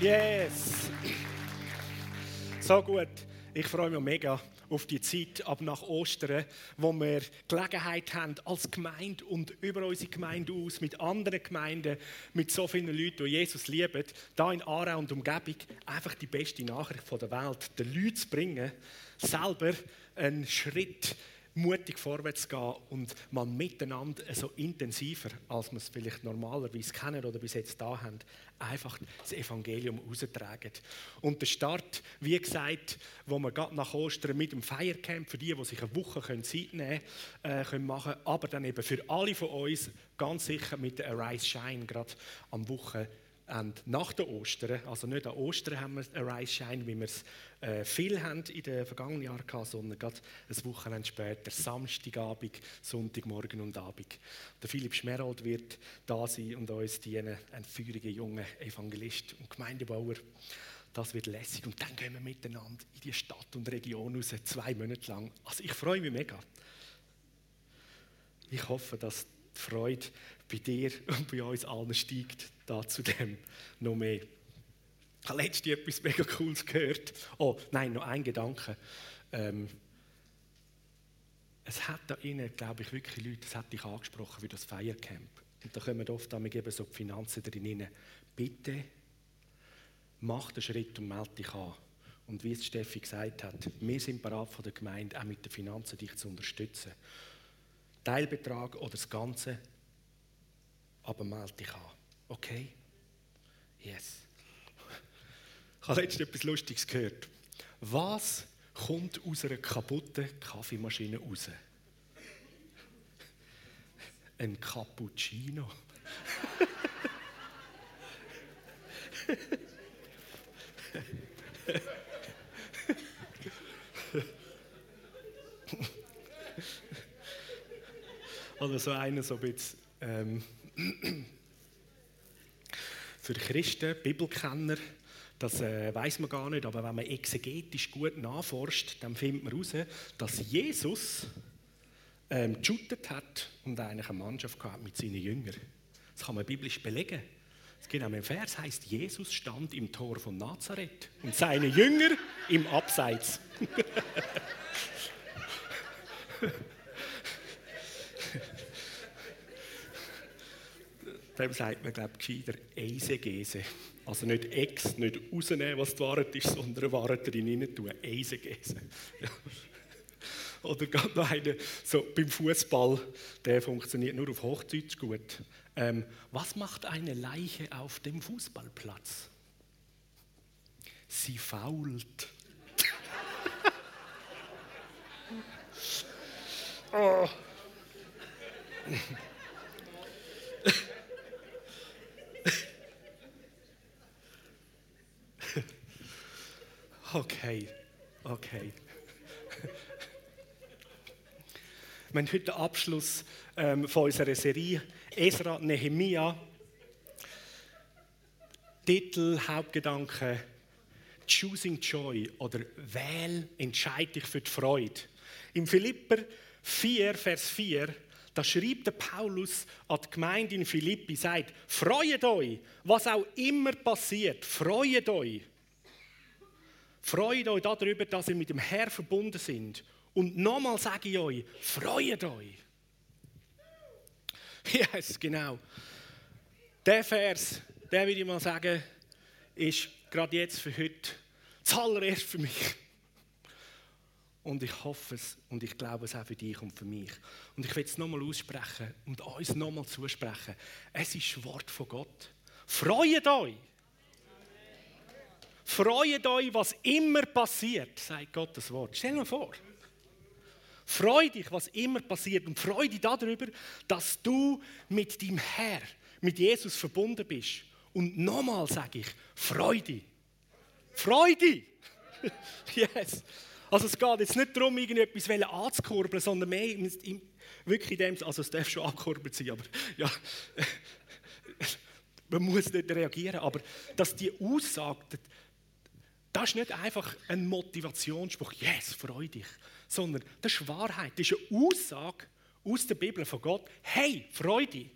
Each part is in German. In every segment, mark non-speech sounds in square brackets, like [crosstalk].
Yes! So gut. Ich freue mich mega auf die Zeit ab nach Ostern, wo wir Gelegenheit haben, als Gemeinde und über unsere Gemeinde aus, mit anderen Gemeinden, mit so vielen Leuten, die Jesus lieben, da in Aarau und Umgebung einfach die beste Nachricht der Welt den Leuten zu bringen, selber einen Schritt mutig vorwärts gehen und man miteinander so intensiver, als wir es vielleicht normalerweise kennen oder bis jetzt da haben, einfach das Evangelium raustragen. Und der Start, wie gesagt, wo wir gerade nach Ostern mit dem Feiercamp, für die, die sich eine Woche Zeit nehmen können, äh, können machen, aber dann eben für alle von uns ganz sicher mit der Arise Shine, gerade am Wochenende und nach der Ostern, also nicht an Ostern haben wir einen Rise Shine, wie wir es äh, viel haben in den vergangenen Jahren gehabt, sondern gerade ein Wochenende später, Samstagabend, Sonntagmorgen und Abend. Der Philipp Schmerold wird da sein und uns dienen, ein feuriger junger Evangelist und Gemeindebauer. Das wird lässig und dann gehen wir miteinander in die Stadt und Region raus, zwei Monate lang. Also ich freue mich mega. Ich hoffe, dass die Freude bei dir und bei uns allen steigt da zu dem noch mehr. Ich habe letztens etwas mega Cooles gehört. Oh, nein, noch ein Gedanke. Ähm, es hat da innen, glaube ich, wirklich Leute, das hat dich angesprochen für das Feiercamp. Und da kommen oft damit eben so die Finanzen drin rein. Bitte mach den Schritt und melde dich an. Und wie es Steffi gesagt hat, wir sind bereit von der Gemeinde, auch mit den Finanzen dich zu unterstützen. Teilbetrag oder das Ganze, aber melde dich an. Okay? Yes. Ich habe letztens etwas Lustiges gehört. Was kommt aus einer kaputten Kaffeemaschine raus? Ein Cappuccino. Oder [laughs] so einer so ein bisschen ähm, für Christen, Bibelkenner, das äh, weiß man gar nicht, aber wenn man exegetisch gut nachforscht, dann findet man heraus, dass Jesus ähm, geshootet hat und eigentlich eine Mannschaft gehabt mit seinen Jüngern. Das kann man biblisch belegen. Es geht im Vers heißt, Jesus stand im Tor von Nazareth und seine Jünger im Abseits. [laughs] Dem sagt man, glaube ich, gescheiter Eisegese. Also nicht Ex, nicht rausnehmen, was die Wahrheit ist, sondern Wahrheit drin tun. Eisegese. [laughs] Oder gerade noch einer, so beim Fußball, der funktioniert nur auf Hochdeutsch gut. Ähm, was macht eine Leiche auf dem Fußballplatz? Sie fault. [laughs] oh. Okay, okay. Wir haben heute den Abschluss ähm, von unserer Serie Esra Nehemia. Titel, Hauptgedanke: Choosing Joy oder Wähl, entscheide dich für die Freude. Im Philipper 4, Vers 4, da schreibt der Paulus an die Gemeinde in Philippi, sagt: Freut euch, was auch immer passiert, freut euch. Freut euch darüber, dass ihr mit dem Herr verbunden sind. Und nochmal sage ich euch, freut euch. [laughs] Yes, genau. Der Vers, der würde ich mal sagen, ist gerade jetzt für heute das allererste für mich. Und ich hoffe es und ich glaube es auch für dich und für mich. Und ich will es nochmal aussprechen und uns nochmal zusprechen. Es ist Wort von Gott. Freut euch! Freut euch, was immer passiert, sagt Gottes Wort. Stell dir vor. Freu dich, was immer passiert und freu dich darüber, dass du mit deinem Herr, mit Jesus verbunden bist. Und nochmal sage ich, freu dich. Freu dich. [laughs] yes. Also es geht jetzt nicht darum, irgendetwas anzukurbeln, sondern mehr wirklich in dem, also es darf schon angekurbelt sein, aber ja, [laughs] man muss nicht reagieren, aber dass die Aussage, das ist nicht einfach ein Motivationsspruch, yes, freu dich, sondern das ist Wahrheit. Das ist eine Aussage aus der Bibel von Gott, hey, freu dich.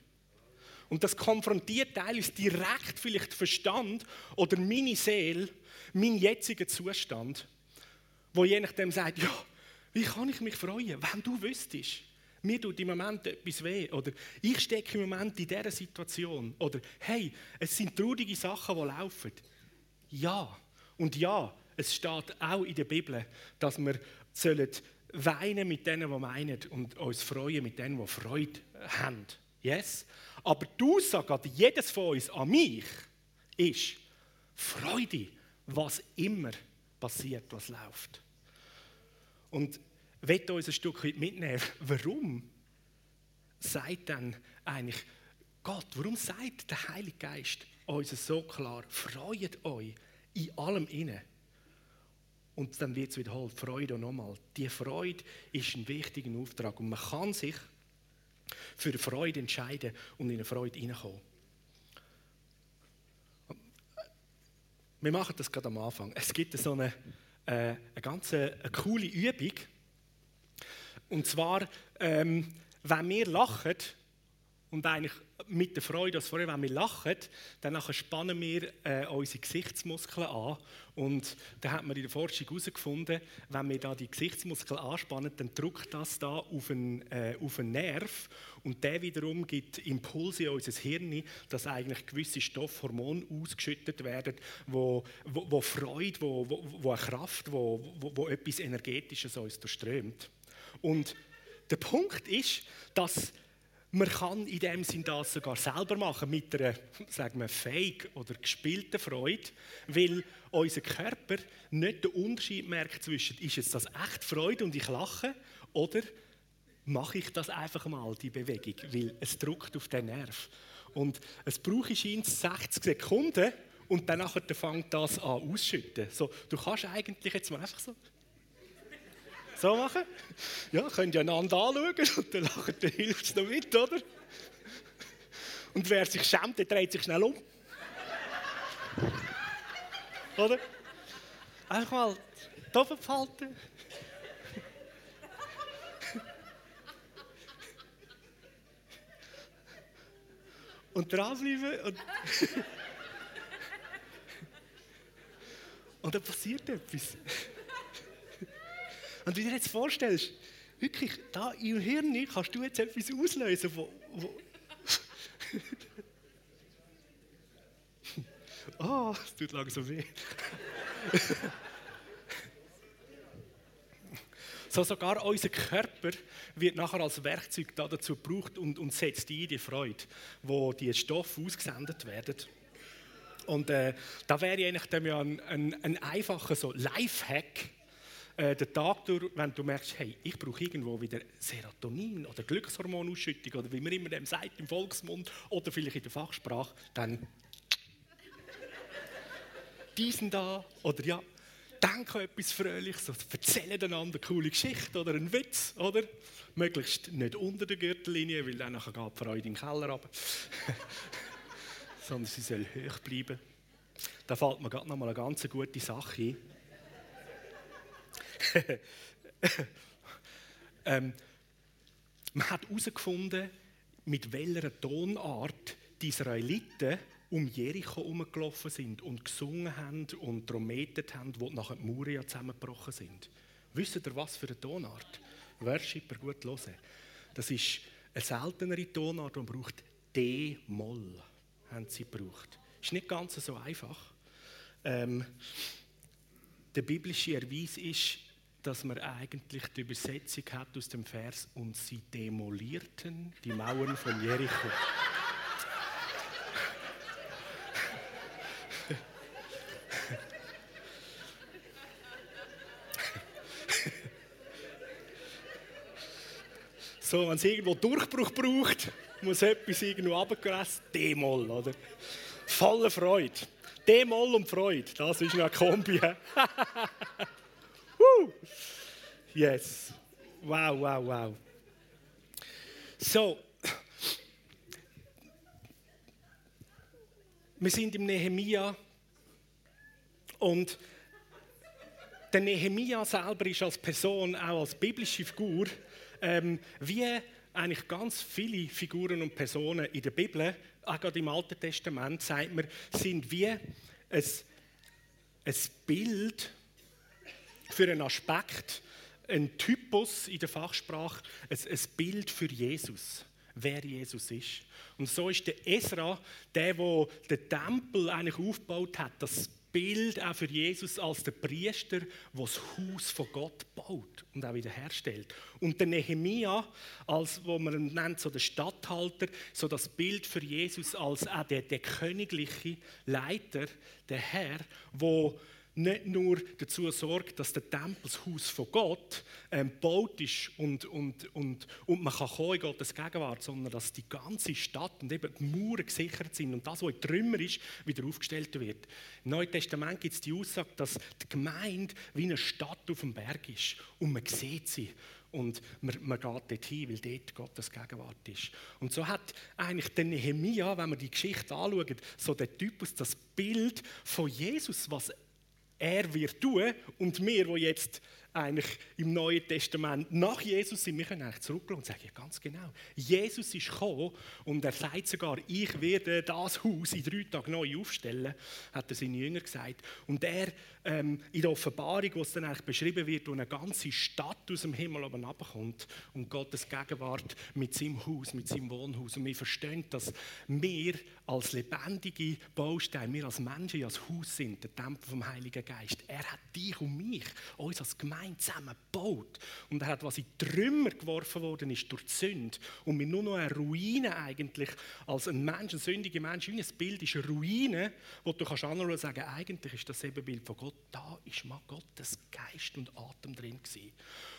Und das konfrontiert teilweise direkt vielleicht Verstand oder meine Seele, meinen jetzigen Zustand, wo je nachdem sagt, ja, wie kann ich mich freuen, wenn du wüsstest, mir tut im Moment etwas weh oder ich stecke im Moment in dieser Situation oder hey, es sind traurige Sachen, die laufen. Ja, und ja, es steht auch in der Bibel, dass wir sollen weinen mit denen, die meinen und uns freuen mit denen, die Freude haben. Yes? Aber die Aussage jedes von uns, an mich, ist Freude, was immer passiert, was läuft. Und möchte uns ein Stück weit mitnehmen, warum sagt dann eigentlich Gott, warum sagt der Heilige Geist uns so klar, freut euch in allem inne. Und dann wird es wiederholt, Freude nochmal. Die Freude ist ein wichtiger Auftrag und man kann sich für Freude entscheiden und in eine Freude hineinkommen. Wir machen das gerade am Anfang. Es gibt so eine, äh, eine ganz eine coole Übung. Und zwar, ähm, wenn wir lachen und eigentlich mit der Freude, als vorher, wenn wir lachen, dann spannen wir äh, unsere Gesichtsmuskeln an. Und da hat man in der Forschung herausgefunden, wenn wir da die Gesichtsmuskeln anspannen, dann drückt das da auf einen, äh, auf einen Nerv. Und der wiederum gibt Impulse in unser Hirn, dass eigentlich gewisse Stoffhormone ausgeschüttet werden, wo, wo, wo Freude, wo, wo, wo eine Kraft, wo, wo, wo etwas Energetisches uns durchströmt. Und der Punkt ist, dass man kann in dem Sinn das sogar selber machen, mit einer, sagen wir, fake oder gespielten Freude, weil unser Körper nicht den Unterschied merkt zwischen, ist es das echt Freude und ich lache, oder mache ich das einfach mal, die Bewegung, weil es drückt auf den Nerv. Und es braucht scheint 60 Sekunden und dann fängt das an ausschütten. So, du kannst eigentlich jetzt mal einfach so so machen? Ja, könnt ihr einander anschauen und dann lachen, dann hilft es noch mit, oder? Und wer sich schämt, der dreht sich schnell um. oder? Einfach mal die Ofen behalten. und dranbleiben. Und, [laughs] und dann passiert etwas. Und wenn du dir jetzt vorstellst, wirklich, da im Hirn kannst du jetzt etwas auslösen, wo, wo oh, [laughs] es tut langsam weh. so sogar unser Körper wird nachher als Werkzeug dazu gebraucht und, und setzt ein die Freude, wo die Stoffe ausgesendet werden. Und äh, da wäre eigentlich dann ja ein, ein, ein einfacher so Lifehack, äh, den Tag durch, wenn du merkst, hey, ich brauche irgendwo wieder Serotonin oder Glückshormonausschüttung oder wie man immer dem sagt im Volksmund oder vielleicht in der Fachsprache, dann [laughs] diesen da oder ja, denken etwas Fröhliches, oder erzählen einander eine coole Geschichte oder einen Witz, oder? Möglichst nicht unter der Gürtellinie, weil dann geht die Freude in den Keller runter. [laughs] Sondern sie soll hoch bleiben. Da fällt mir gerade noch mal eine ganz gute Sache ein. [laughs] ähm, man hat herausgefunden, mit welcher Tonart die Israeliten um Jericho herumgelaufen sind und gesungen haben und trommetet haben, wo nachher die Mauern zusammengebrochen sind. Wisst ihr, was für eine Tonart? Worshipper gut hören. Das ist eine seltenere Tonart, man braucht D-Moll, haben sie gebraucht. Ist nicht ganz so einfach. Ähm, der biblische Erweis ist, dass man eigentlich die Übersetzung hat aus dem Vers und sie demolierten die Mauern von Jericho. so, wenn es irgendwo Durchbruch braucht, muss etwas irgendwo runtergelassen, Demol, oder? Volle Freude. Demol und Freude, das ist eine Kombi. [laughs] Yes. Wow, wow, wow. So. Wir sind im Nehemia und der Nehemia selber ist als Person, auch als biblische Figur, ähm, wie eigentlich ganz viele Figuren und Personen in der Bibel auch gerade im Alten Testament, sagt man, sind wie ein, ein Bild für einen Aspekt, ein Typus in der Fachsprache, ein, ein Bild für Jesus, wer Jesus ist. Und so ist der Esra, der, der den Tempel eigentlich aufgebaut hat, das Bild auch für Jesus als der Priester, der das Haus von Gott baut und auch wieder herstellt. Und der Nehemia, als wo man nennt, so der Statthalter, so das Bild für Jesus als auch der, der königliche Leiter, der Herr, wo nicht nur dazu sorgt, dass der Tempelshaus von Gott ähm, gebaut ist und, und, und, und man kann in Gottes Gegenwart, sondern dass die ganze Stadt und eben die Mauern gesichert sind und das, was in Trümmer ist, wieder aufgestellt wird. Im Neuen Testament gibt es die Aussage, dass die Gemeinde wie eine Stadt auf dem Berg ist und man sieht sie und man, man geht dorthin, weil dort Gottes Gegenwart ist. Und so hat eigentlich der Nehemia, wenn man die Geschichte anschaut, so der Typus, das Bild von Jesus, was er wird tun und wir, wo jetzt eigentlich im Neuen Testament nach Jesus sind, wir können eigentlich zurückschauen und sagen, ja ganz genau, Jesus ist gekommen und er sagt sogar, ich werde das Haus in drei Tagen neu aufstellen, hat er seinen Jüngern gesagt. Und er ähm, in der Offenbarung, wo es dann eigentlich beschrieben wird, wo eine ganze Stadt aus dem Himmel oben runterkommt und Gottes Gegenwart mit seinem Haus, mit seinem Wohnhaus. Und wir verstehen, dass wir als lebendige Bausteine, wir als Menschen als Haus sind, der Tempel vom Heiligen Geist. Er hat dich und mich, uns als Gemeinde zusammen gebaut. Und er hat, was in Trümmer geworfen worden ist durch die Sünde und wir nur noch eine Ruine eigentlich als ein Mensch, ein sündiger Mensch, wie ein Bild ist eine Ruine, wo du kannst anschauen und sagen, eigentlich ist das eben Bild von Gott. Da ist mal Gottes Geist und Atem drin gewesen.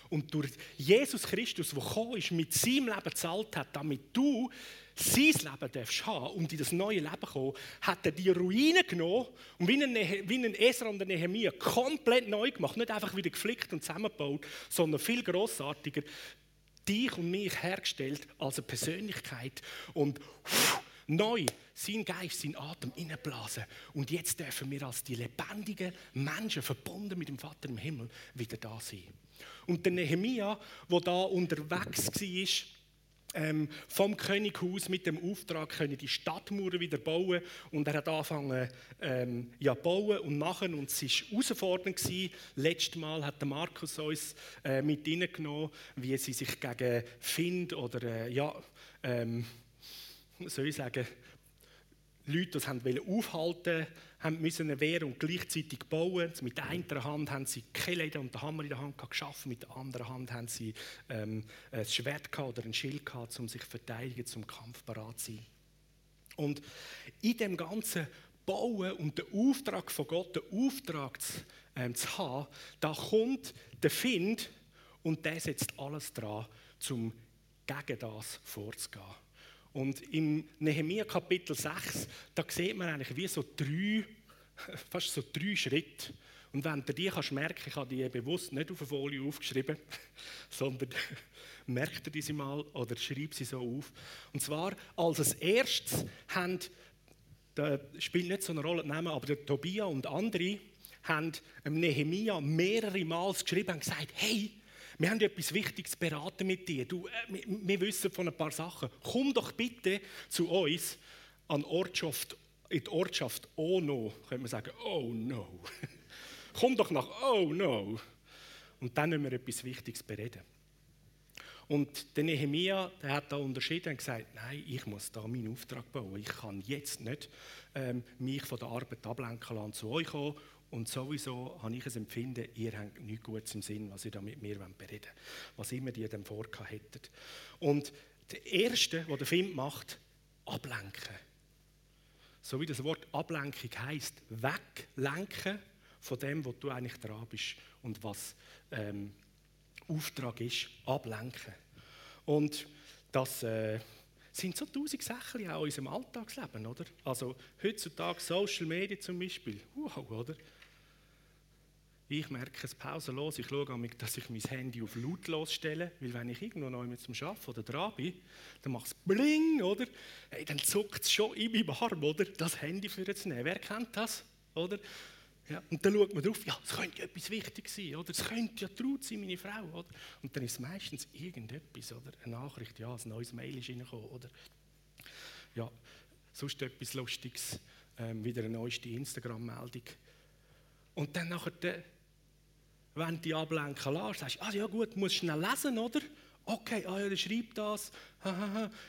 Und durch Jesus Christus, der gekommen ist, mit seinem Leben gezahlt hat, damit du sein Leben darfst haben und in das neue Leben kommen, hat er die Ruine genommen und wie ein, wie ein Esra und ein Nehemiah komplett neu gemacht. Nicht einfach wieder geflickt und zusammengebaut, sondern viel grossartiger dich und mich hergestellt als eine Persönlichkeit und pff, neu sein Geist, sein Atem inneblasen. Und jetzt dürfen wir als die lebendigen Menschen, verbunden mit dem Vater im Himmel, wieder da sein. Und der Nehemia, der da unterwegs war, ähm, vom Könighaus mit dem Auftrag können die Stadtmauern wieder bauen und er hat angefangen ähm, ja bauen und machen und es war herausfordernd gewesen. Letztes Mal hat der Markus uns äh, mit reingenommen, wie sie sich gegen Find oder äh, ja ähm, soll ich sagen Leute, die haben aufhalten haben müssen wehren und gleichzeitig bauen. Mit einer Hand haben sie Kehle und den Hammer in der Hand geschaffen, mit der anderen Hand haben sie ähm, ein Schwert oder ein Schild gehabt, um sich zu verteidigen, zum Kampf bereit zu sein. Und in dem ganzen Bauen und der Auftrag von Gott, den Auftrag zu, ähm, zu haben, da kommt der Find und der setzt alles dran, um gegen das vorzugehen. Und im Nehemiah Kapitel 6, da sieht man eigentlich wie so drei, [laughs] fast so drei Schritte. Und wenn du die kannst merken, ich habe die bewusst nicht auf eine Folie aufgeschrieben, [laughs] sondern [laughs] merkt dir sie mal oder schreib sie so auf. Und zwar als erstes haben, das spielt nicht so eine Rolle, Namen, aber der Tobia und andere haben Nehemia mehrere Mal geschrieben und gesagt, hey, wir haben etwas Wichtiges beraten mit dir. Du, äh, wir, wir, wissen von ein paar Sachen. Komm doch bitte zu uns an Ortschaft, in die Ortschaft Oh no. Könnte man sagen, oh no. [laughs] Komm doch nach Oh no. Und dann müssen wir etwas Wichtiges bereden. Und der Nehemia, der hat da unterschieden und gesagt, nein, ich muss da meinen Auftrag bauen. Ich kann jetzt nicht ähm, mich von der Arbeit ablenken lassen, zu euch kommen und sowieso habe ich ein Empfinden, ihr habt nichts Gutes im Sinn, was ihr da mit mir bereden wollt, was immer ihr dem vorgehabt hättet. Und der Erste, was der Film macht, ablenken. So wie das Wort Ablenkung heißt, weglenken von dem, was du eigentlich dran bist und was ähm, Auftrag ist, ablenken. Und das äh, sind so tausend Sachen auch in unserem Alltagsleben, oder? Also heutzutage Social Media zum Beispiel, wow, oder? Ich merke es pausenlos. Ich schaue, dass ich mein Handy auf lautlos stelle, weil wenn ich irgendwo noch mit zum Arbeiten oder dran bin, dann macht es bling, oder? Hey, dann zuckt es schon in meinem Arm, oder? Das Handy für zu nehmen. Wer kennt das, oder? Ja, und dann schaut man drauf, ja, es könnte ja etwas Wichtiges sein, oder? Es könnte ja Traut sein, meine Frau, oder? Und dann ist es meistens irgendetwas, oder? Eine Nachricht, ja, ein neues Mail ist reingekommen, oder? Ja, sonst etwas Lustiges, ähm, wieder eine neueste Instagram-Meldung. Und dann nachher, wenn du die ablenken lässt, sagst du, ah ja gut, musst schnell lesen, oder? Okay, ah ja, der schreibt das.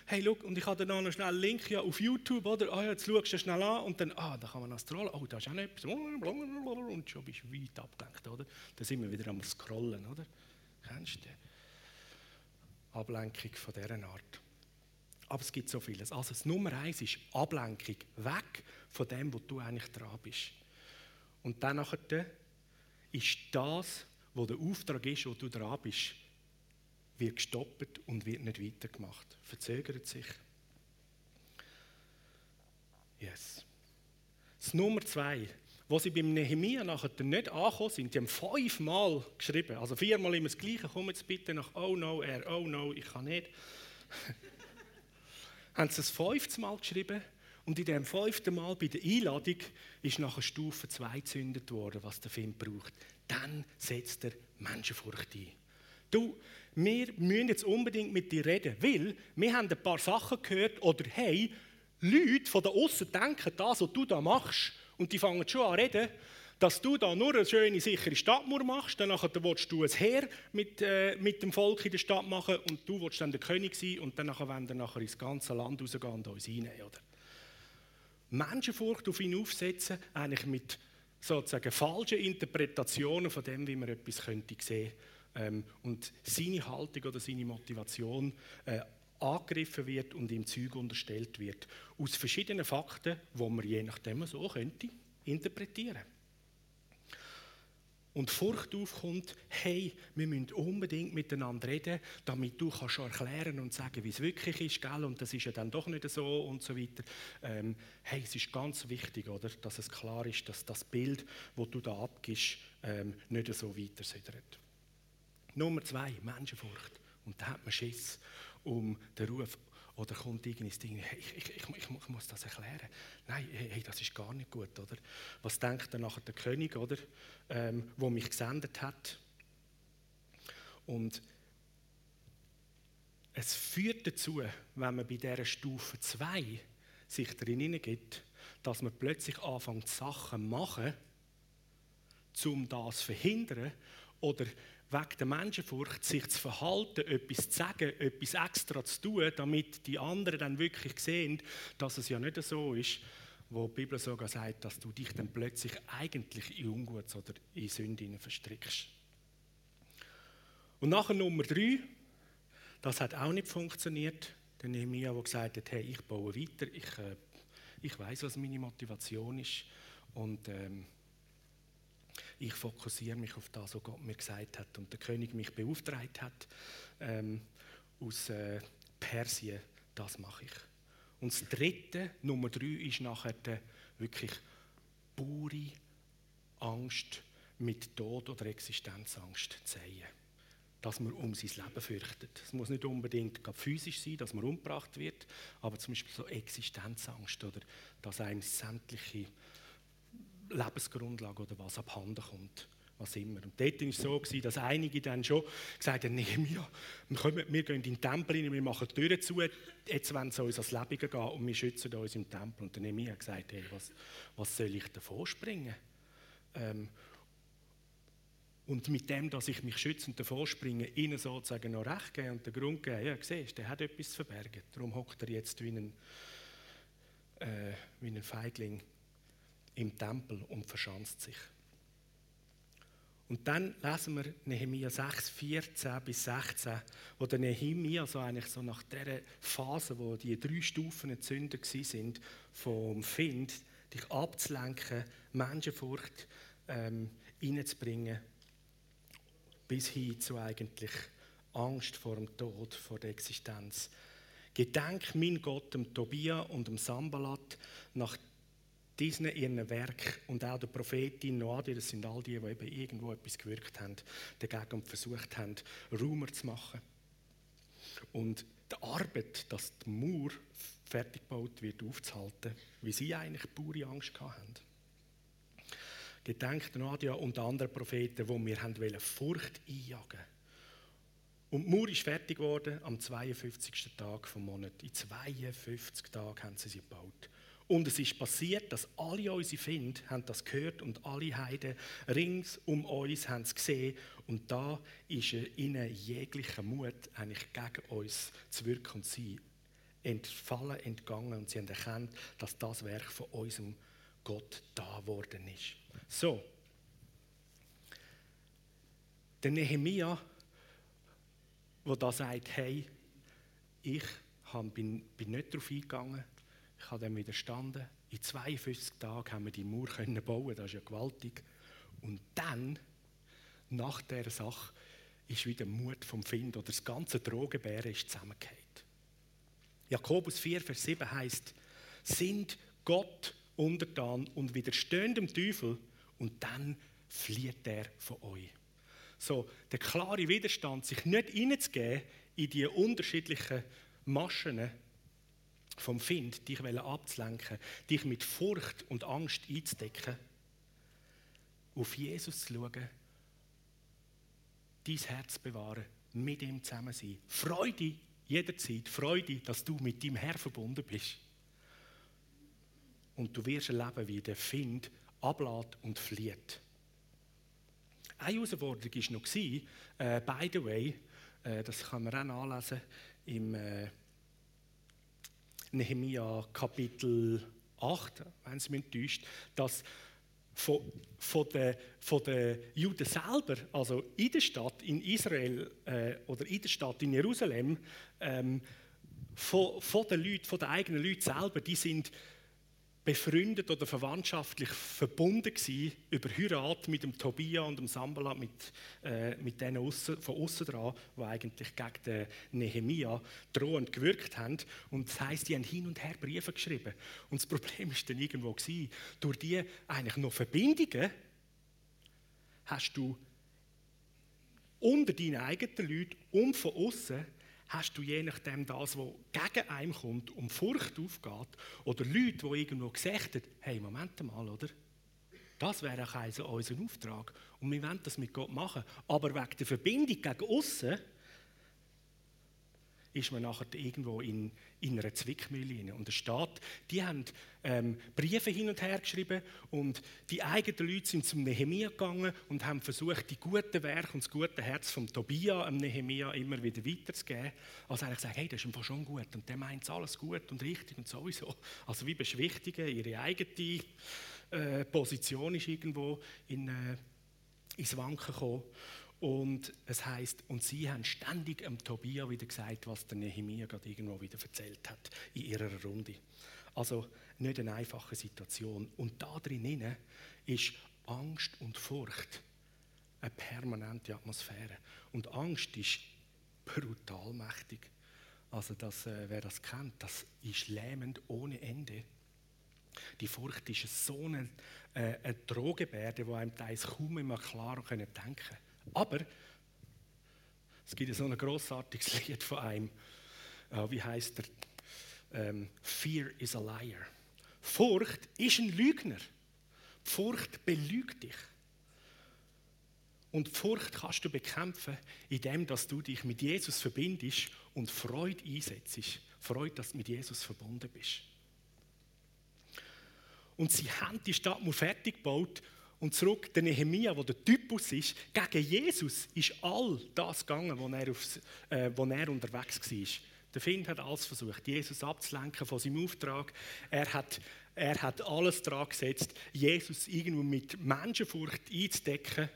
Hey, look, und ich habe dann noch schnell einen Link ja, auf YouTube, oder? Ah ja, jetzt schaust du schnell an und dann, ah, da kann man noch scrollen. Oh, da ist auch noch etwas. Und schon bist du weit abgelenkt, oder? Dann sind wir wieder am Scrollen, oder? Kennst du die Ablenkung von dieser Art? Aber es gibt so vieles. Also das Nummer eins ist Ablenkung. Weg von dem, wo du eigentlich dran bist. Und dann nachher ist das, wo der Auftrag ist, wo du dran bist, wird gestoppt und wird nicht weitergemacht. Verzögert sich. Yes. Das Nummer zwei, wo sie beim Nehemiah nachher nicht angekommen sind, die haben fünfmal geschrieben, also viermal immer das Gleiche, komm jetzt bitte nach Oh no, er, oh no, ich kann nicht. [laughs] haben sie es fünftes Mal geschrieben und in dem fünften Mal bei der Einladung ist nachher Stufe 2 gezündet worden, was der Film braucht. Dann setzt er Menschenfurcht ein. Du, wir müssen jetzt unbedingt mit dir reden, weil wir haben ein paar Sachen gehört oder hey, Leute von da außen denken, das, was du da machst, und die fangen schon an reden, dass du da nur eine schöne, sichere Stadtmauer machst, dann willst du ein Heer mit, äh, mit dem Volk in der Stadt machen und du willst dann der König sein und dann wollen wir nachher ins ganze Land rausgehen und uns reinnehmen, oder? Menschenfurcht auf ihn aufsetzen, eigentlich mit sozusagen falschen Interpretationen von dem, wie man etwas könnte sehen ähm, und seine Haltung oder seine Motivation äh, angegriffen wird und ihm Zeug unterstellt wird. Aus verschiedenen Fakten, die man je nachdem so könnte interpretieren und Furcht aufkommt, hey, wir müssen unbedingt miteinander reden, damit du kannst erklären und sagen, wie es wirklich ist, gell? und das ist ja dann doch nicht so und so weiter. Ähm, hey, es ist ganz wichtig, oder, dass es klar ist, dass das Bild, das du da abgibst, ähm, nicht so weiter. Nummer zwei, Menschenfurcht. Und da hat man Schiss um den Ruf. Oder kommt irgendein Ding, hey, ich, ich, ich, ich, muss das erklären. Nein, hey, das ist gar nicht gut, oder? Was denkt dann nachher der König, oder? Ähm, wo mich gesendet hat. Und es führt dazu, wenn man bei dieser Stufe 2 sich darin hineingibt, dass man plötzlich anfängt, Sachen zu machen, um das zu verhindern oder wegen der Menschenfurcht, sich zu verhalten, etwas zu sagen, etwas extra zu tun, damit die anderen dann wirklich sehen, dass es ja nicht so ist, wo die Bibel sogar sagt, dass du dich dann plötzlich eigentlich in Ungutes oder in Sünde verstrickst. Und nachher Nummer drei, das hat auch nicht funktioniert. Der Nehemiah, der gesagt hat, hey, ich baue weiter, ich, äh, ich weiß, was meine Motivation ist und ähm, ich fokussiere mich auf das, was Gott mir gesagt hat und der König mich beauftragt hat ähm, aus äh, Persien, das mache ich. Und das dritte, Nummer drei, ist nachher der wirklich pure Angst mit Tod oder Existenzangst zu sehen. Dass man um sein Leben fürchtet. Es muss nicht unbedingt physisch sein, dass man umgebracht wird, aber zum Beispiel so Existenzangst oder dass einem sämtliche Lebensgrundlage oder was abhanden kommt. Was immer. Und dort war es so, dass einige dann schon gesagt haben: Nee, wir, wir, wir gehen in den Tempel rein, wir machen die Türen zu, jetzt wollen sie uns ans Leben gehen und wir schützen uns im Tempel. Und dann haben wir gesagt: Hey, was, was soll ich davor springen? Ähm, und mit dem, dass ich mich schütze und davor springe, ihnen sozusagen noch recht geben und den Grund geben, ja, siehst der hat etwas zu verbergen. Darum hockt er jetzt wie ein, äh, wie ein Feigling im Tempel und verschanzt sich. Und dann lesen wir Nehemiah 6, 14 bis 16, wo der Nehemiah so eigentlich so nach dieser Phase, wo die drei Stufen entzündet sind, vom Find, dich abzulenken, Menschenfurcht ähm, reinzubringen, bis hin zu eigentlich Angst vor dem Tod, vor der Existenz. Gedenk mein Gott, dem Tobia und dem Sambalat, nach diesen ihren Werk und auch der Prophetin Noadi, das sind all die, die eben irgendwo etwas gewirkt haben, dagegen und versucht haben, Rumer zu machen. Und die Arbeit, dass die Mauer fertig gebaut wird, aufzuhalten, wie sie eigentlich pure Angst hatten. Gedenkt Nadia und andere Propheten, wo wir haben Furcht einjagen Und die Mauer ist fertig geworden am 52. Tag vom Monat. In 52 Tagen haben sie sie gebaut. Und es ist passiert, dass alle unsere Finde haben das gehört und alle Heiden rings um uns haben es gesehen. Und da ist ihnen jeglicher Mut, eigentlich gegen uns zu wirken und sie entfallen, entgangen und sie haben erkannt, dass das Werk von unserem Gott da geworden ist. So. Der Nehemia, der da sagt, hey, ich bin nicht darauf eingegangen, ich habe dem widerstanden. In 52 Tagen haben wir die Mauer können bauen, das ist ja gewaltig. Und dann, nach dieser Sache, ist wieder Mut vom Find oder das ganze Drogenbären ist zusammengefallen. Jakobus 4, Vers 7 heißt: Sind Gott untertan und widerstehen dem Teufel und dann flieht er von euch. So, der klare Widerstand, sich nicht hineinzugeben in die unterschiedlichen Maschen vom Find, dich abzulenken, dich mit Furcht und Angst einzudecken, auf Jesus zu schauen, dein Herz bewahren, mit ihm zusammen sein. Freude jederzeit, Freude, dass du mit deinem Herr verbunden bist. Und du wirst erleben, wie der Find ablädt und flieht. Eine Herausforderung war noch, äh, by the way, äh, das kann man auch nachlesen im äh, Nehemia Kapitel 8, wenn es mich täuscht, dass von, von, den, von den Juden selber, also in der Stadt in Israel äh, oder in der Stadt in Jerusalem, ähm, von, von, den Leuten, von den eigenen Leuten selber, die sind befreundet oder verwandtschaftlich verbunden gewesen, über Heirat mit dem Tobia und dem Sambala, mit, äh, mit denen aussen, von außen dran, die eigentlich gegen den Nehemia drohend gewirkt haben. Und das heisst, die haben hin und her Briefe geschrieben. Und das Problem ist dann irgendwo gewesen, durch die eigentlich noch Verbindungen hast du unter deinen eigenen Leuten und von außen hast du je nachdem das, was gegen einen kommt, um Furcht aufgeht, oder Leute, die irgendwo gesagt haben, hey, Moment mal, oder? Das wäre auch unser Auftrag. Und wir wollen das mit Gott machen. Aber wegen der Verbindung gegen außen ist man nachher irgendwo in, in einer Zwickmühle. Und der Staat, die haben ähm, Briefe hin und her geschrieben und die eigenen Leute sind zum Nehemia gegangen und haben versucht, die guten Werke und das gute Herz von Tobia am Nehemia immer wieder weiterzugeben. Also eigentlich sagen, hey, das ist einfach schon gut und der meint alles gut und richtig und sowieso. Also wie beschwichtigen, ihre eigene äh, Position ist irgendwo in, äh, ins Wanken gekommen. Und es heißt, und sie haben ständig am Tobia wieder gesagt, was der Nehemiah gerade irgendwo wieder erzählt hat in ihrer Runde. Also nicht eine einfache Situation. Und da drin ist Angst und Furcht eine permanente Atmosphäre. Und Angst ist brutal mächtig. Also das, äh, wer das kennt, das ist lähmend ohne Ende. Die Furcht ist so eine, äh, eine Drohgebärde, die einem teils kaum immer klar denken kann. Aber es gibt so ein großartiges [laughs] Lied von einem, äh, wie heißt der? Ähm, Fear is a liar. Furcht ist ein Lügner. Furcht belügt dich. Und Furcht kannst du bekämpfen, indem dass du dich mit Jesus verbindest und Freude einsetzt. Freude, dass du mit Jesus verbunden bist. Und sie haben die Stadt nur fertig gebaut und zurück, der Nehemia, der der Typus ist, gegen Jesus ist all das gegangen, wo er, aufs, äh, wo er unterwegs war. Der Find hat alles versucht, Jesus abzulenken von seinem Auftrag. Er hat, er hat alles daran gesetzt, Jesus irgendwo mit Menschenfurcht einzudecken.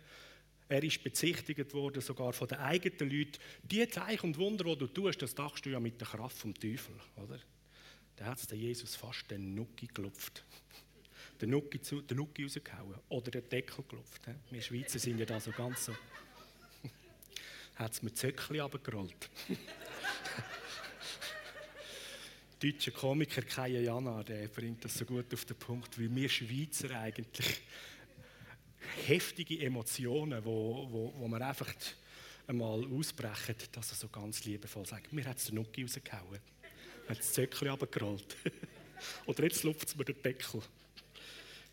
Er ist bezichtigt worden, sogar von den eigenen Leuten. Die Zeichen und Wunder, die du tust, das dachtest du ja mit der Kraft vom Teufel, oder? Da hat es Jesus fast den Nucki gelupft den Nucki, zu, den Nucki rausgehauen oder den Deckel gelupft. Wir Schweizer sind ja da so ganz so. [laughs] hat es mir Zöckchen runtergerollt. [laughs] deutscher Komiker Kaya Jana, der bringt das so gut auf den Punkt, wie wir Schweizer eigentlich heftige Emotionen, wo, wo, wo man einfach einmal ausbrechen, dass er so ganz liebevoll sagt, mir hat es den Nucki rausgehauen, hat das Zöckchen runtergerollt. [laughs] Oder jetzt lupft es mir den Deckel.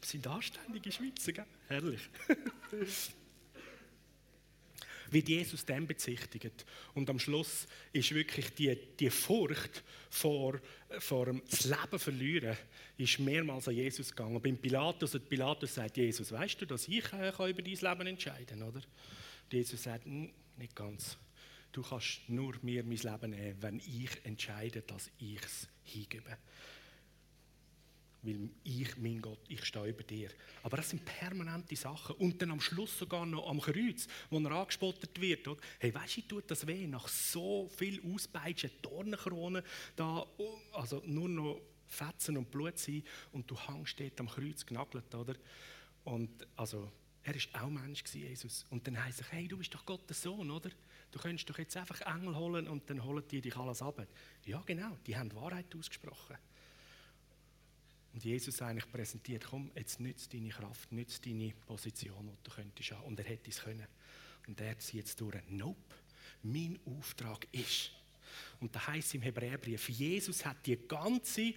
Das sind anständige Schweizer, gell? herrlich. [laughs] wird Jesus dann bezichtigt. Und am Schluss ist wirklich die, die Furcht vor, vor dem Leben verlieren, ist mehrmals an Jesus gegangen. Beim Pilatus, und Pilatus sagt Jesus, weißt du, dass ich kann über dein Leben entscheiden kann, oder? Jesus sagt, nicht ganz. Du kannst nur mir mein Leben nehmen, wenn ich entscheide, dass ich es hingebe weil ich, mein Gott, ich stehe über dir. Aber das sind permanente Sachen. Und dann am Schluss sogar noch am Kreuz, wo er angespottet wird. Oder? Hey, weißt du, tut das weh, nach so viel Auspeitschen, Dornenkronen, da, also nur noch Fetzen und Blut sein und du hängst dort am Kreuz genagelt, oder? Und also, er war auch Mensch, Jesus. Und dann heißt es, hey, du bist doch Gottes Sohn, oder? Du könntest doch jetzt einfach Engel holen und dann holen die dich alles ab. Ja, genau, die haben die Wahrheit ausgesprochen. Und Jesus eigentlich präsentiert, komm, jetzt nützt deine Kraft, nützt deine Position, die du könntest haben. Und er hätte es können. Und er zieht jetzt durch. Nope, mein Auftrag ist. Und da heißt im Hebräerbrief, Jesus hat die ganze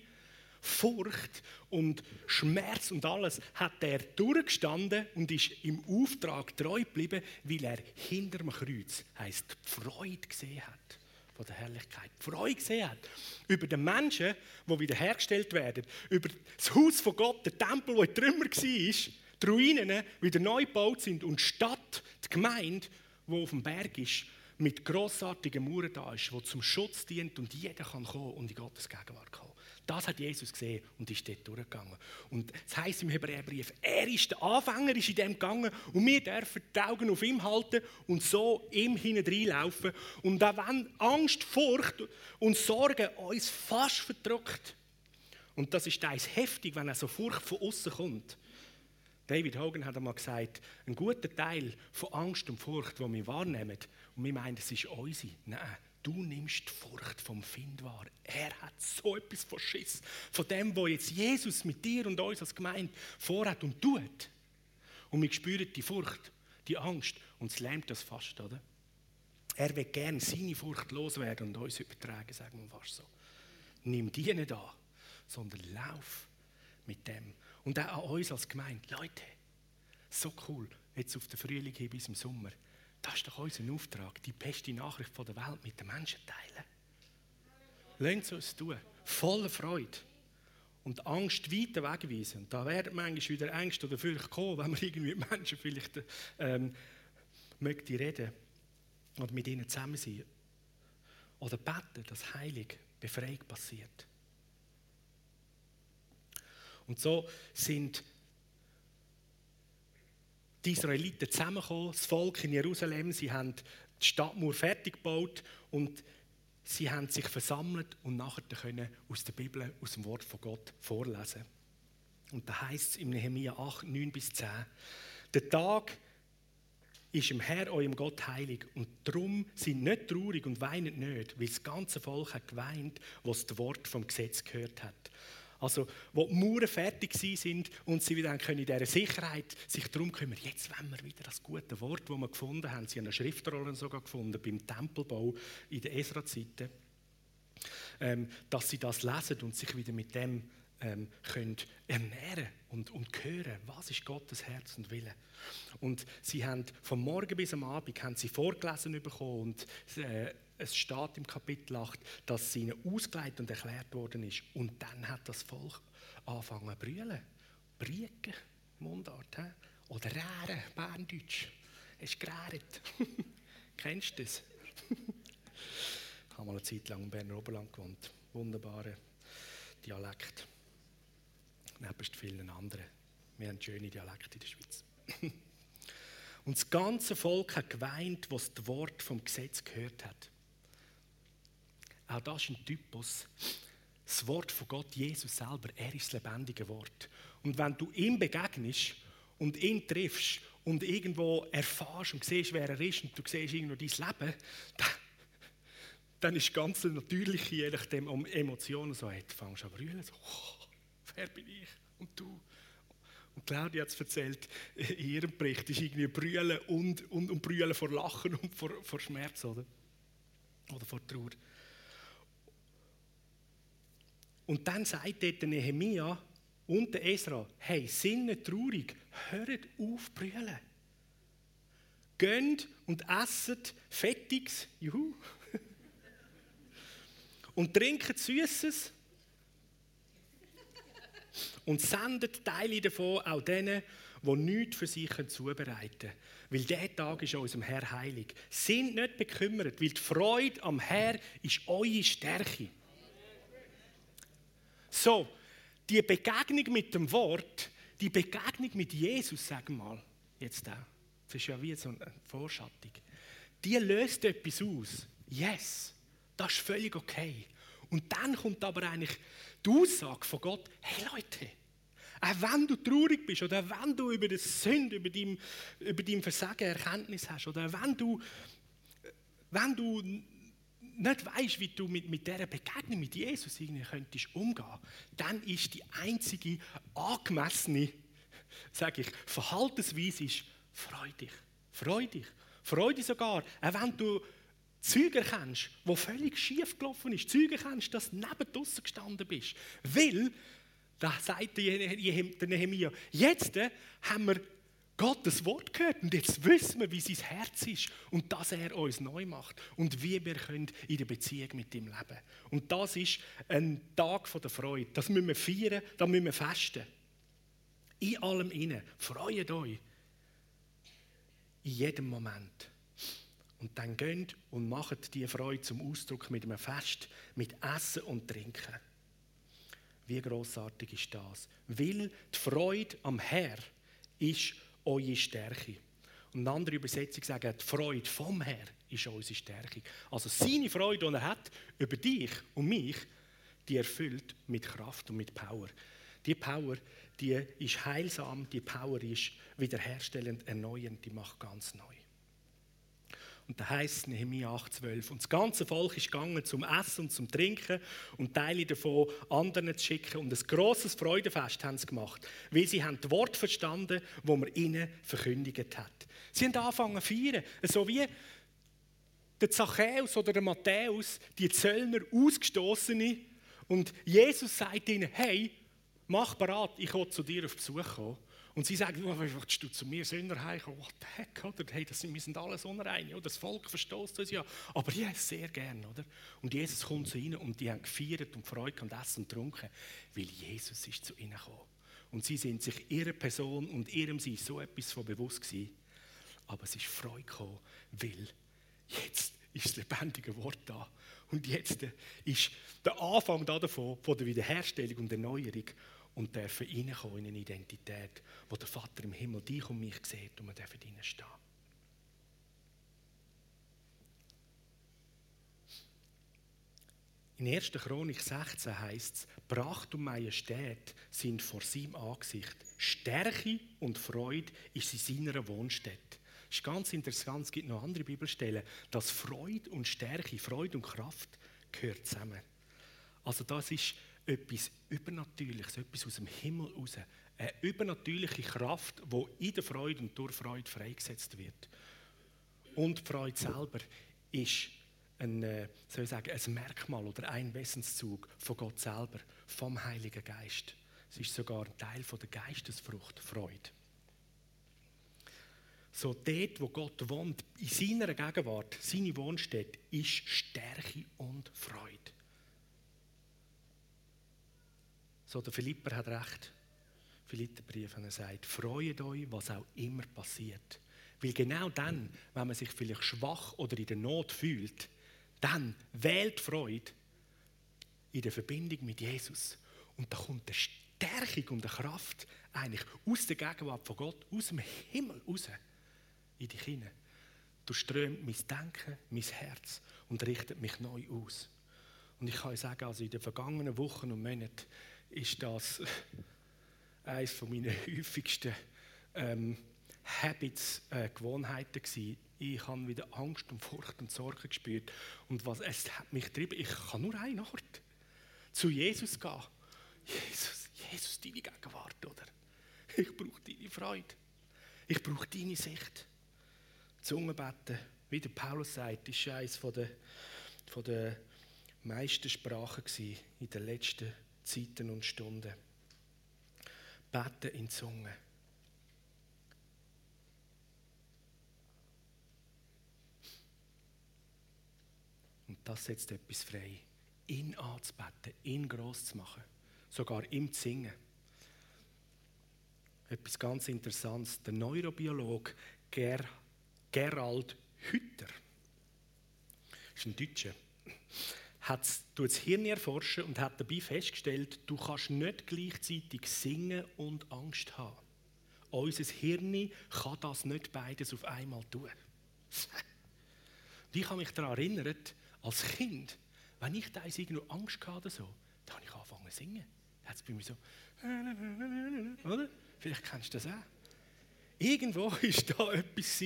Furcht und Schmerz und alles hat er durchgestanden und ist im Auftrag treu geblieben, weil er hinter dem Kreuz heißt Freude gesehen hat von der Herrlichkeit. Freude gesehen hat. Über den Menschen, die wiederhergestellt werden. Über das Haus von Gott, der Tempel, der Trümmer war. Die Ruinen wieder neu gebaut sind. Und die Stadt, die Gemeinde, die auf dem Berg ist, mit grossartigen Mauern da ist, die zum Schutz dient und jeder kann kommen und in Gottes Gegenwart kommen. Das hat Jesus gesehen und ist dort durchgegangen. Und es heißt im Hebräerbrief, er ist der Anfänger, ist in dem gegangen und wir dürfen die Augen auf ihm halten und so ihm hineinlaufen. Und auch wenn Angst, Furcht und Sorge uns fast verdrückt, und das ist eins heftig, wenn so Furcht von außen kommt. David Hogan hat einmal gesagt, ein guter Teil von Angst und Furcht, die wir wahrnehmen, und wir meinen, es ist unsere. Nein, Du nimmst die Furcht vom Find wahr. Er hat so etwas verschissen. Von dem, was jetzt Jesus mit dir und uns als Gemeinde vorhat und tut. Und wir spüren die Furcht, die Angst und es lähmt das fast, oder? Er will gerne seine Furcht loswerden und uns übertragen, sagen wir fast so. Nimm die nicht an, sondern lauf mit dem. Und auch an uns als Gemeinde. Leute, so cool, jetzt auf den Frühling hin bis im Sommer. Das ist doch unser Auftrag, die beste Nachricht der Welt mit den Menschen teilen. Lasst uns tun, voller Freude. Und Angst weiter wegweisen. Und da werden manchmal wieder Ängste oder Furcht kommen, wenn man irgendwie mit Menschen vielleicht ähm, möchte reden oder mit ihnen zusammen sein. Oder beten, dass heilig Befreiung passiert. Und so sind die Israeliten zusammengekommen, das Volk in Jerusalem, sie haben die Stadtmauer fertig gebaut und sie haben sich versammelt und nachher können aus der Bibel, aus dem Wort von Gott vorlesen. Und da heißt es im Nehemiah 8, 9 bis 10, der Tag ist im Herr, eurem Gott, heilig. Und darum sind nicht traurig und weinen nicht, weil das ganze Volk hat geweint, was das Wort vom Gesetz gehört hat. Also, wo die Mauern fertig sind und sie wieder können in dieser Sicherheit sich darum kümmern, jetzt wollen wir wieder das gute Wort, das wir gefunden haben. Sie haben eine Schriftrolle sogar gefunden beim Tempelbau in der Esra-Zeiten, ähm, dass sie das lesen und sich wieder mit dem ähm, können ernähren und, und hören, was ist Gottes Herz und Wille. Und sie haben vom Morgen bis am Abend haben sie vorgelesen bekommen und äh, es steht im Kapitel 8, dass es ihnen ausgelegt und erklärt worden ist. Und dann hat das Volk angefangen zu brüllen. Brieken, Mundart. He? Oder Rähren, Berndeutsch. Es ist geräret. [laughs] Kennst du das? [laughs] ich habe mal eine Zeit lang im Berner Oberland gewohnt. Wunderbarer Dialekt. Nebst vielen anderen. Wir haben schöne Dialekte in der Schweiz. [laughs] Und das ganze Volk hat geweint, was das Wort vom Gesetz gehört hat. Auch das ist ein Typus. Das Wort von Gott, Jesus selber, er ist das lebendige Wort. Und wenn du ihm begegnest und ihn triffst und irgendwo erfährst und siehst, wer er ist und du siehst irgendwo dein Leben, dann, dann ist ganz natürlich, je nachdem, um Emotionen so, du fängst an zu brüllen, so, oh, wer bin ich und du? Und Claudia hat es erzählt, in ihrem Bericht ist irgendwie Brüllen und, und, und Brüllen vor Lachen und vor, vor Schmerz, oder? Oder vor Trauer. Und dann sagt dort der Nehemia und der Esra, hey, sind nicht traurig, hört auf brüllen. geht und esset Fettiges, juhu, und trinkt Süßes und sendet Teile davon auch denen, die nichts für sich zubereiten können. Weil dieser Tag ist unserem Herr heilig. Sind nicht bekümmert, weil die Freude am Herr ist eure Stärke. So, die Begegnung mit dem Wort, die Begegnung mit Jesus, sagen wir mal, jetzt auch, das ist ja wie so eine Vorschattung, die löst etwas aus. Yes, das ist völlig okay. Und dann kommt aber eigentlich die Aussage von Gott, hey Leute, auch wenn du traurig bist oder wenn du über das Sünde, über dein, über dein Versagen Erkenntnis hast oder wenn du, wenn du nicht weißt, wie du mit, mit dieser Begegnung mit Jesus irgendwie könntest umgehen, dann ist die einzige angemessene, sage ich, Verhaltensweise ist, freu dich, freu dich, freu dich sogar, auch wenn du Zeugen kennst, wo völlig schief gelaufen ist, Zeugen kennst, dass du neben draussen gestanden bist, weil, da sagt der Nehemiah, jetzt haben wir Gottes Wort gehört und jetzt wissen wir, wie sein Herz ist und dass er uns neu macht und wie wir können in der Beziehung mit ihm leben. Und das ist ein Tag der Freude. Das müssen wir feiern, das müssen wir festen. In allem inne. Freut euch. In jedem Moment. Und dann geht und macht die Freude zum Ausdruck mit einem Fest, mit Essen und Trinken. Wie großartig ist das? Weil die Freude am Herr ist eure Stärke. Und eine andere Übersetzung sagt, die Freude vom Herr ist unsere Stärke. Also seine Freude, die er hat über dich und mich, die erfüllt mit Kraft und mit Power. Die Power, die ist heilsam, die Power ist wiederherstellend, erneuernd, die macht ganz neu. Und da heißt Nehemiah 8,12. Und das ganze Volk ist gegangen zum Essen und zum Trinken und Teile davon anderen zu schicken. Und ein grosses Freudefest haben sie gemacht, weil sie haben das Wort verstanden, wo man ihnen verkündigt hat. Sie haben angefangen zu feiern, so wie der Zachäus oder der Matthäus, die Zöllner, Ausgestoßene. Und Jesus sagt ihnen: Hey, mach bereit, ich will zu dir auf Besuch kommen. Und sie sagen, willst du zu mir Sünder heimkommen? What the heck, oder? Hey, das sind, wir sind alles unreine, oder? Das Volk verstoßt uns ja. Aber ja, sehr gern, oder? Und Jesus kommt zu ihnen und die haben gefeiert und Freude und Essen und getrunken, weil Jesus ist zu ihnen gekommen. Und sie sind sich ihrer Person und ihrem Sein so etwas von bewusst gewesen. Aber es ist Freude gekommen, weil jetzt ist das lebendige Wort da. Und jetzt ist der Anfang davon, von der Wiederherstellung und Erneuerung und dürfen reinkommen in eine Identität, wo der Vater im Himmel dich und mich sieht und wir dürfen stehen. In 1. Chronik 16 heißt es, Pracht und Majestät sind vor seinem Angesicht. Stärke und Freude ist in seiner Wohnstätte. Das ist ganz interessant, es gibt noch andere Bibelstellen, dass Freude und Stärke, Freude und Kraft gehört zusammen. Also das ist etwas Übernatürliches, etwas aus dem Himmel raus. Eine übernatürliche Kraft, die in der Freude und durch Freude freigesetzt wird. Und die Freude selber ist ein, äh, soll ich sagen, ein Merkmal oder ein Wesenszug von Gott selber, vom Heiligen Geist. Es ist sogar ein Teil von der Geistesfrucht, Freude. So dort, wo Gott wohnt, in seiner Gegenwart, seine Wohnstätte, ist Stärke und Freude. So, der Philipper hat recht. Philipperbrief, wenn er sagt, freut euch, was auch immer passiert. Weil genau dann, wenn man sich vielleicht schwach oder in der Not fühlt, dann wählt Freude in der Verbindung mit Jesus. Und da kommt eine Stärkung und eine Kraft eigentlich aus der Gegenwart von Gott, aus dem Himmel raus, in dich hinein. strömt mein Denken, mein Herz und richtet mich neu aus. Und ich kann euch sagen, also in den vergangenen Wochen und Monaten ist das eines von meinen [laughs] häufigsten ähm, Habits, äh, Gewohnheiten gewesen. Ich habe wieder Angst und Furcht und Sorge gespürt. Und was es hat mich getrieben, ich kann nur einen Ort. Zu Jesus gehen. Jesus, Jesus, deine Gegenwart, oder? Ich brauche deine Freude. Ich brauche deine Sicht. Zungenbeten, wie der Paulus sagt, ist eines von der, von der meisten Sprachen in den letzten Zeiten und Stunden. Beten in Zungen. Und das setzt etwas frei. Ihn anzubeten, ihn gross zu machen, sogar ihm zu singen. Etwas ganz Interessantes. Der Neurobiologe Ger Gerald Hütter ist ein Deutscher hat das Hirn erforschen und hat dabei festgestellt, du kannst nicht gleichzeitig singen und Angst haben. Unser Hirn kann das nicht beides auf einmal tun. [laughs] Ich habe mich daran erinnert, als Kind, wenn ich da irgendwo Angst hatte so, dann habe ich angefangen zu singen. Da hat es bei mir so, oder? Vielleicht kennst du das auch. Irgendwo [laughs] ist da etwas,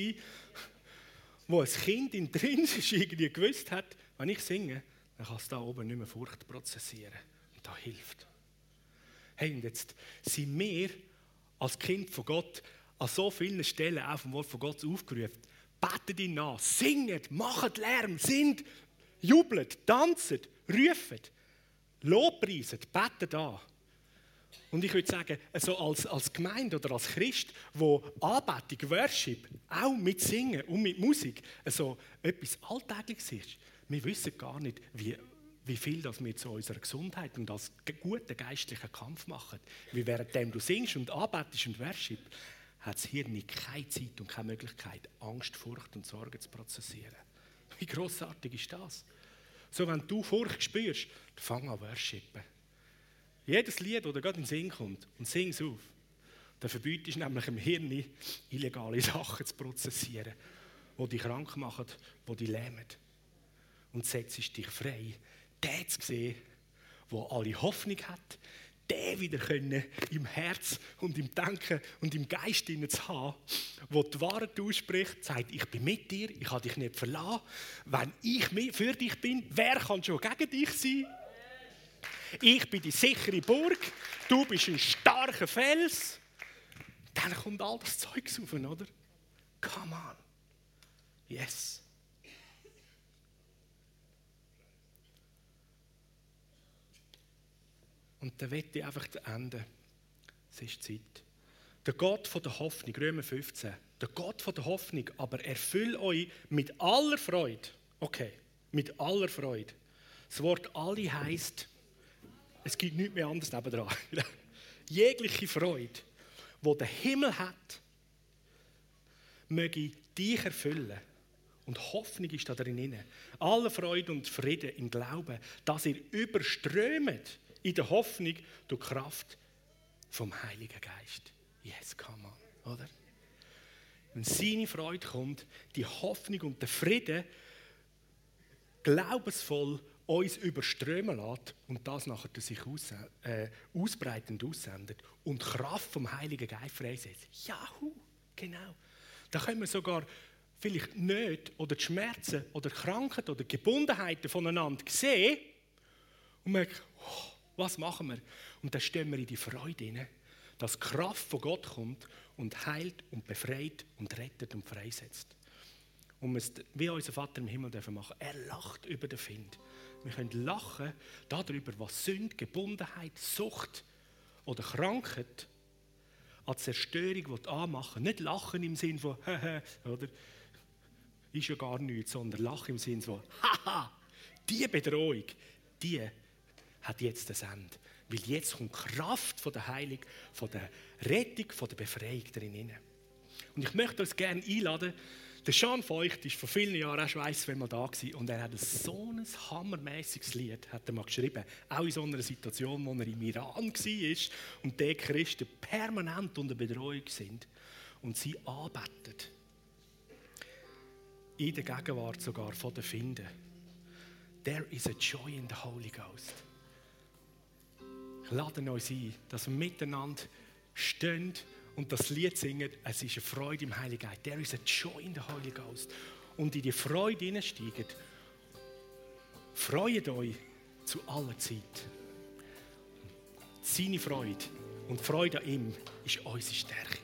wo ein Kind in drin ist, irgendwie gewusst hat, wenn ich singe, dann kann es da oben nicht mehr Furcht prozessieren. Und das hilft. Hey, und jetzt sind wir als Kind von Gott an so vielen Stellen auch vom Wort von Gott aufgerufen. Betet ihn nach, singet, macht Lärm, sind, jubelt, tanzt, ruft, lobpreiset, betet an. Und ich würde sagen, also als, als Gemeinde oder als Christ, wo Anbetung, Worship, auch mit Singen und mit Musik also etwas Alltägliches ist, wir wissen gar nicht, wie, wie viel das wir zu unserer Gesundheit und als guten geistlichen Kampf machen. Wie währenddem du singst und anbetest und Worship, hat das Hirn keine Zeit und keine Möglichkeit, Angst, Furcht und Sorge zu prozessieren. Wie großartig ist das? So, wenn du Furcht spürst, fang an worshipen. Jedes Lied, das gerade in den Sinn kommt, und sing es auf. Dann verbietest du nämlich im Hirn, illegale [laughs] Sachen zu prozessieren, die dich krank machen, die dich lähmen. Und setzt dich frei, den zu sehen, der alle Hoffnung hat, den wieder können im Herz und im Denken und im Geist zu haben, wo die Wahrheit ausspricht, sagt, ich bin mit dir, ich habe dich nicht verlassen. Wenn ich für dich bin, wer kann schon gegen dich sein? Ich bin die sichere Burg, du bist ein starker Fels. Dann kommt all das Zeug rauf, oder? Come on. Yes. Und dann wird ich einfach enden. Es ist Zeit. Der Gott von der Hoffnung, Römer 15. Der Gott von der Hoffnung, aber erfüll euch mit aller Freude. Okay, mit aller Freude. Das Wort alle heißt es gibt nichts mehr anderes nebendran. [laughs] Jegliche Freude, die der Himmel hat, möge dich erfüllen. Und Hoffnung ist da drin. Alle Freude und Frieden im Glauben, dass ihr überströmt in der Hoffnung durch Kraft vom Heiligen Geist. Yes, come on, oder? Wenn seine Freude kommt, die Hoffnung und der Frieden glaubensvoll uns überströmen lässt und das nachher sich aus, äh, ausbreitend aussendet und Kraft vom Heiligen Geist freisetzt. Jahu, genau. Da können wir sogar vielleicht nicht oder die Schmerzen oder die Krankheiten oder die Gebundenheiten voneinander sehen und merken, oh, was machen wir? Und dann stehen wir in die Freude hinein, dass Kraft von Gott kommt und heilt und befreit und rettet und freisetzt. Und wir wie unser Vater im Himmel dürfen machen. Er lacht über den Find. Wir können lachen darüber, was Sünde, Gebundenheit, Sucht oder Krankheit an Zerstörung anmachen Nicht lachen im Sinn von, [laughs] oder? Ist ja gar nichts, sondern lachen im Sinn von, [laughs] haha, die Bedrohung, die hat jetzt das Ende. Weil jetzt kommt Kraft von der Heilung, von der Rettung, von der Befreiung drin. Und ich möchte uns gerne einladen, der Sean Feucht ist vor vielen Jahren auch schon ein, mal da gewesen, und er hat so ein hammermäßiges Lied hat er mal geschrieben, auch in so einer Situation, wo er im Iran war und die Christen permanent unter Bedrohung sind und sie anbeten. In der Gegenwart sogar von den Finden. There is a joy in the Holy Ghost laden uns ein, dass wir miteinander stehen und das Lied singen. Es ist eine Freude im Heiligen Geist. Der ist eine Joy in der Heiligen Geist. Und in die Freude hineinsteigen. Freut euch zu aller Zeit. Seine Freude und Freude an ihm ist unsere Stärke.